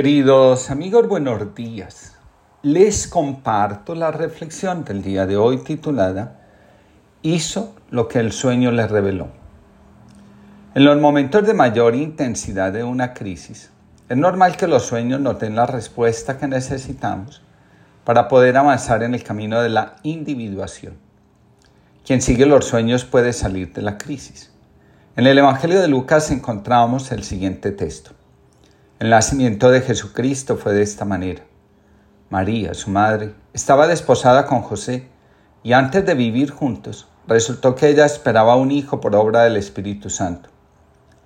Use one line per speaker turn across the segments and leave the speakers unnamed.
Queridos amigos, buenos días. Les comparto la reflexión del día de hoy titulada Hizo lo que el sueño le reveló. En los momentos de mayor intensidad de una crisis, es normal que los sueños nos den la respuesta que necesitamos para poder avanzar en el camino de la individuación. Quien sigue los sueños puede salir de la crisis. En el Evangelio de Lucas encontramos el siguiente texto. El nacimiento de Jesucristo fue de esta manera. María, su madre, estaba desposada con José y antes de vivir juntos, resultó que ella esperaba un hijo por obra del Espíritu Santo.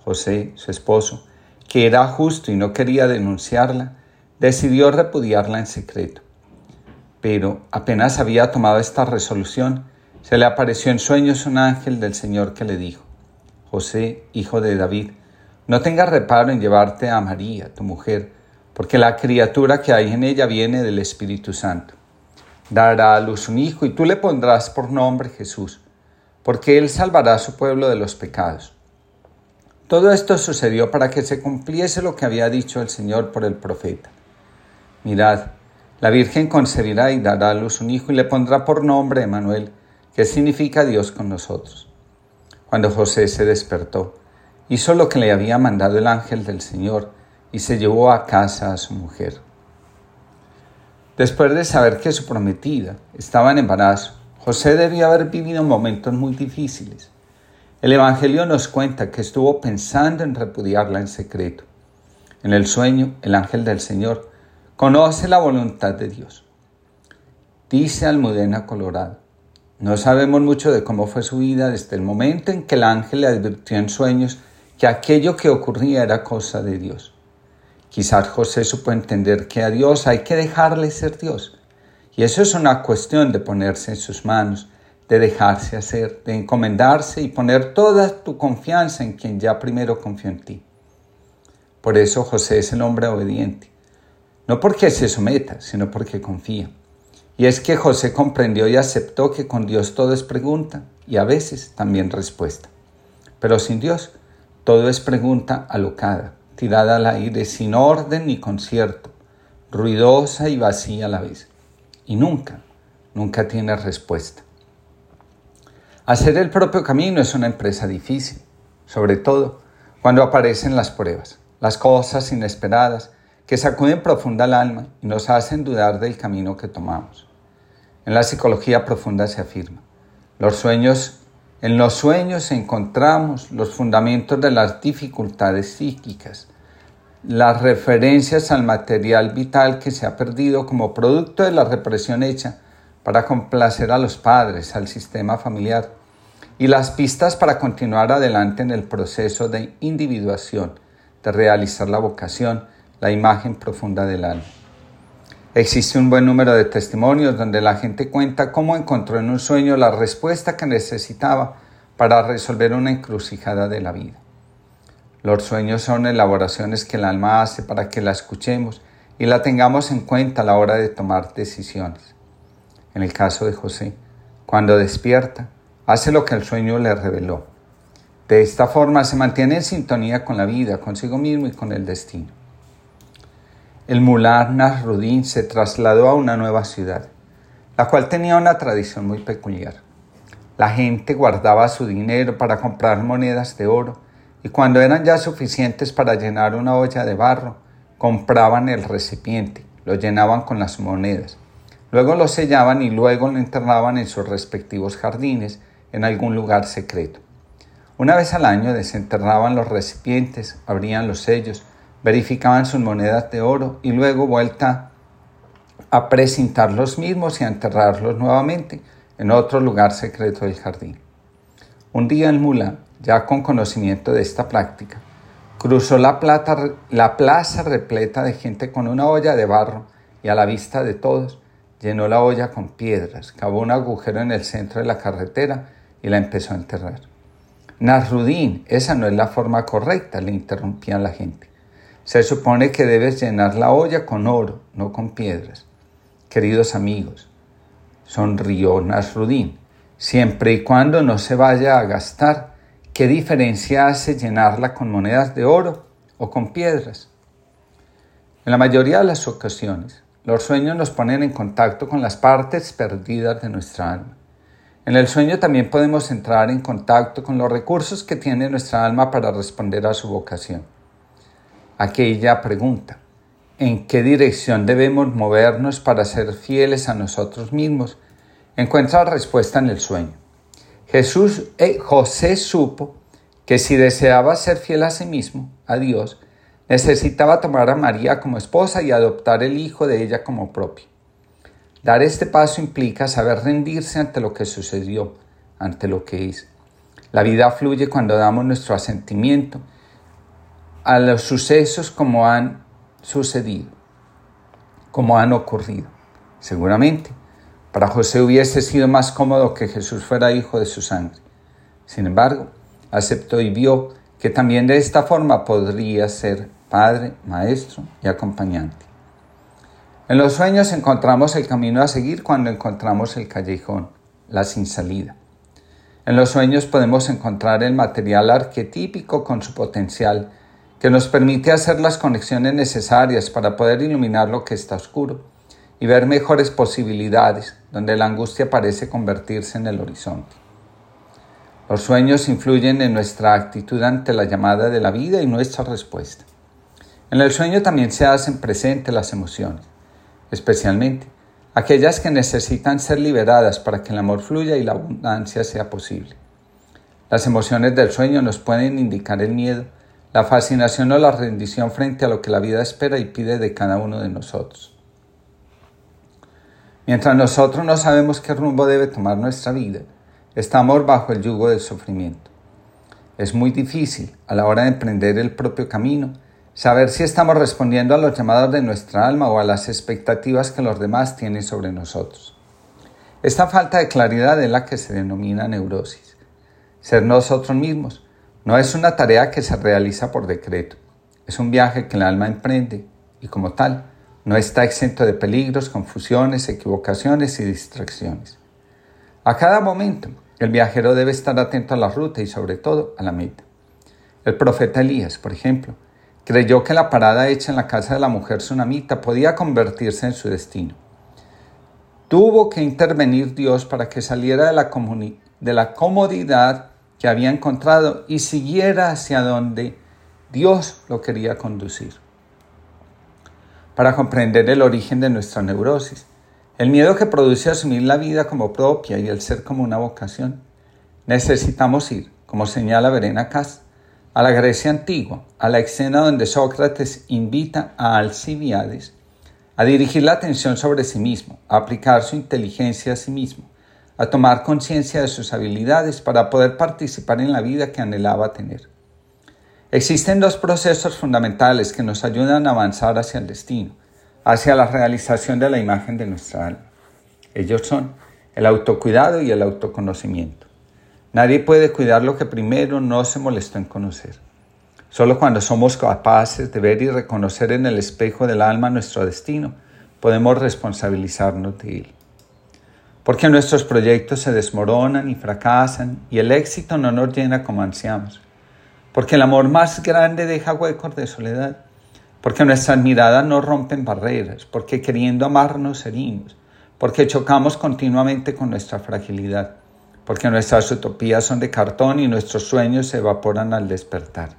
José, su esposo, que era justo y no quería denunciarla, decidió repudiarla en secreto. Pero apenas había tomado esta resolución, se le apareció en sueños un ángel del Señor que le dijo, José, hijo de David, no tengas reparo en llevarte a María, tu mujer, porque la criatura que hay en ella viene del Espíritu Santo. Dará a luz un hijo y tú le pondrás por nombre Jesús, porque él salvará a su pueblo de los pecados. Todo esto sucedió para que se cumpliese lo que había dicho el Señor por el profeta. Mirad, la Virgen concebirá y dará a luz un hijo y le pondrá por nombre Emanuel, que significa Dios con nosotros. Cuando José se despertó, hizo lo que le había mandado el ángel del Señor y se llevó a casa a su mujer. Después de saber que su prometida estaba en embarazo, José debía haber vivido momentos muy difíciles. El Evangelio nos cuenta que estuvo pensando en repudiarla en secreto. En el sueño, el ángel del Señor conoce la voluntad de Dios. Dice Almudena Colorado, no sabemos mucho de cómo fue su vida desde el momento en que el ángel le advirtió en sueños que aquello que ocurría era cosa de Dios. Quizás José supo entender que a Dios hay que dejarle ser Dios. Y eso es una cuestión de ponerse en sus manos, de dejarse hacer, de encomendarse y poner toda tu confianza en quien ya primero confió en ti. Por eso José es el hombre obediente. No porque se someta, sino porque confía. Y es que José comprendió y aceptó que con Dios todo es pregunta y a veces también respuesta. Pero sin Dios todo es pregunta alocada, tirada al aire, sin orden ni concierto, ruidosa y vacía a la vez. Y nunca, nunca tiene respuesta. Hacer el propio camino es una empresa difícil, sobre todo cuando aparecen las pruebas, las cosas inesperadas que sacuden profunda el alma y nos hacen dudar del camino que tomamos. En la psicología profunda se afirma, los sueños en los sueños encontramos los fundamentos de las dificultades psíquicas, las referencias al material vital que se ha perdido como producto de la represión hecha para complacer a los padres, al sistema familiar, y las pistas para continuar adelante en el proceso de individuación, de realizar la vocación, la imagen profunda del alma. Existe un buen número de testimonios donde la gente cuenta cómo encontró en un sueño la respuesta que necesitaba para resolver una encrucijada de la vida. Los sueños son elaboraciones que el alma hace para que la escuchemos y la tengamos en cuenta a la hora de tomar decisiones. En el caso de José, cuando despierta, hace lo que el sueño le reveló. De esta forma se mantiene en sintonía con la vida, consigo mismo y con el destino el Mullah Nasruddin se trasladó a una nueva ciudad, la cual tenía una tradición muy peculiar. La gente guardaba su dinero para comprar monedas de oro y cuando eran ya suficientes para llenar una olla de barro, compraban el recipiente, lo llenaban con las monedas. Luego lo sellaban y luego lo enterraban en sus respectivos jardines en algún lugar secreto. Una vez al año desenterraban los recipientes, abrían los sellos, verificaban sus monedas de oro y luego vuelta a presentar los mismos y a enterrarlos nuevamente en otro lugar secreto del jardín. Un día el mula, ya con conocimiento de esta práctica, cruzó la, la plaza repleta de gente con una olla de barro y a la vista de todos llenó la olla con piedras, cavó un agujero en el centro de la carretera y la empezó a enterrar. Nasrudín, esa no es la forma correcta, le interrumpían la gente. Se supone que debes llenar la olla con oro, no con piedras. Queridos amigos, sonrió Nasrudín, siempre y cuando no se vaya a gastar, ¿qué diferencia hace llenarla con monedas de oro o con piedras? En la mayoría de las ocasiones, los sueños nos ponen en contacto con las partes perdidas de nuestra alma. En el sueño también podemos entrar en contacto con los recursos que tiene nuestra alma para responder a su vocación. Aquella pregunta, ¿en qué dirección debemos movernos para ser fieles a nosotros mismos? Encuentra respuesta en el sueño. Jesús, eh, José supo que si deseaba ser fiel a sí mismo, a Dios, necesitaba tomar a María como esposa y adoptar el hijo de ella como propio. Dar este paso implica saber rendirse ante lo que sucedió, ante lo que es. La vida fluye cuando damos nuestro asentimiento a los sucesos como han sucedido, como han ocurrido. Seguramente, para José hubiese sido más cómodo que Jesús fuera hijo de su sangre. Sin embargo, aceptó y vio que también de esta forma podría ser padre, maestro y acompañante. En los sueños encontramos el camino a seguir cuando encontramos el callejón, la sin salida. En los sueños podemos encontrar el material arquetípico con su potencial que nos permite hacer las conexiones necesarias para poder iluminar lo que está oscuro y ver mejores posibilidades donde la angustia parece convertirse en el horizonte. Los sueños influyen en nuestra actitud ante la llamada de la vida y nuestra respuesta. En el sueño también se hacen presentes las emociones, especialmente aquellas que necesitan ser liberadas para que el amor fluya y la abundancia sea posible. Las emociones del sueño nos pueden indicar el miedo, la fascinación o la rendición frente a lo que la vida espera y pide de cada uno de nosotros. Mientras nosotros no sabemos qué rumbo debe tomar nuestra vida, Estamos bajo el yugo del sufrimiento. Es muy difícil, a la hora de emprender el propio camino, saber si estamos respondiendo a los llamados de nuestra alma o a las expectativas que los demás tienen sobre nosotros. Esta falta de claridad es la que se denomina neurosis. Ser nosotros mismos no es una tarea que se realiza por decreto, es un viaje que el alma emprende y como tal no está exento de peligros, confusiones, equivocaciones y distracciones. A cada momento el viajero debe estar atento a la ruta y sobre todo a la meta. El profeta Elías, por ejemplo, creyó que la parada hecha en la casa de la mujer tsunamita podía convertirse en su destino. Tuvo que intervenir Dios para que saliera de la, de la comodidad que había encontrado y siguiera hacia donde Dios lo quería conducir. Para comprender el origen de nuestra neurosis, el miedo que produce asumir la vida como propia y el ser como una vocación. Necesitamos ir, como señala Verena Kass, a la Grecia antigua, a la escena donde Sócrates invita a Alcibiades a dirigir la atención sobre sí mismo, a aplicar su inteligencia a sí mismo, a tomar conciencia de sus habilidades para poder participar en la vida que anhelaba tener. Existen dos procesos fundamentales que nos ayudan a avanzar hacia el destino hacia la realización de la imagen de nuestra alma. Ellos son el autocuidado y el autoconocimiento. Nadie puede cuidar lo que primero no se molestó en conocer. Solo cuando somos capaces de ver y reconocer en el espejo del alma nuestro destino, podemos responsabilizarnos de él. Porque nuestros proyectos se desmoronan y fracasan y el éxito no nos llena como ansiamos. Porque el amor más grande deja huecos de soledad porque nuestras miradas no rompen barreras, porque queriendo amarnos herimos, porque chocamos continuamente con nuestra fragilidad, porque nuestras utopías son de cartón y nuestros sueños se evaporan al despertar,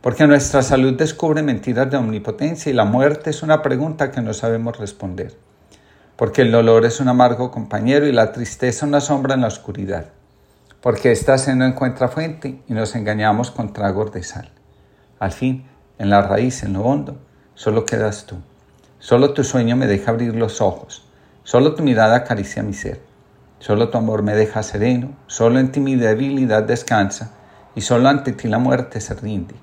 porque nuestra salud descubre mentiras de omnipotencia y la muerte es una pregunta que no sabemos responder, porque el dolor es un amargo compañero y la tristeza una sombra en la oscuridad, porque ésta se no encuentra fuente y nos engañamos con tragos de sal. Al fin, en la raíz, en lo hondo, solo quedas tú. Solo tu sueño me deja abrir los ojos. Solo tu mirada acaricia mi ser. Solo tu amor me deja sereno. Solo en ti mi debilidad descansa. Y solo ante ti la muerte se rinde.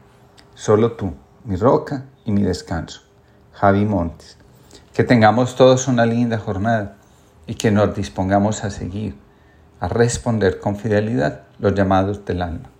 Solo tú, mi roca y mi descanso. Javi Montes. Que tengamos todos una linda jornada y que nos dispongamos a seguir, a responder con fidelidad los llamados del alma.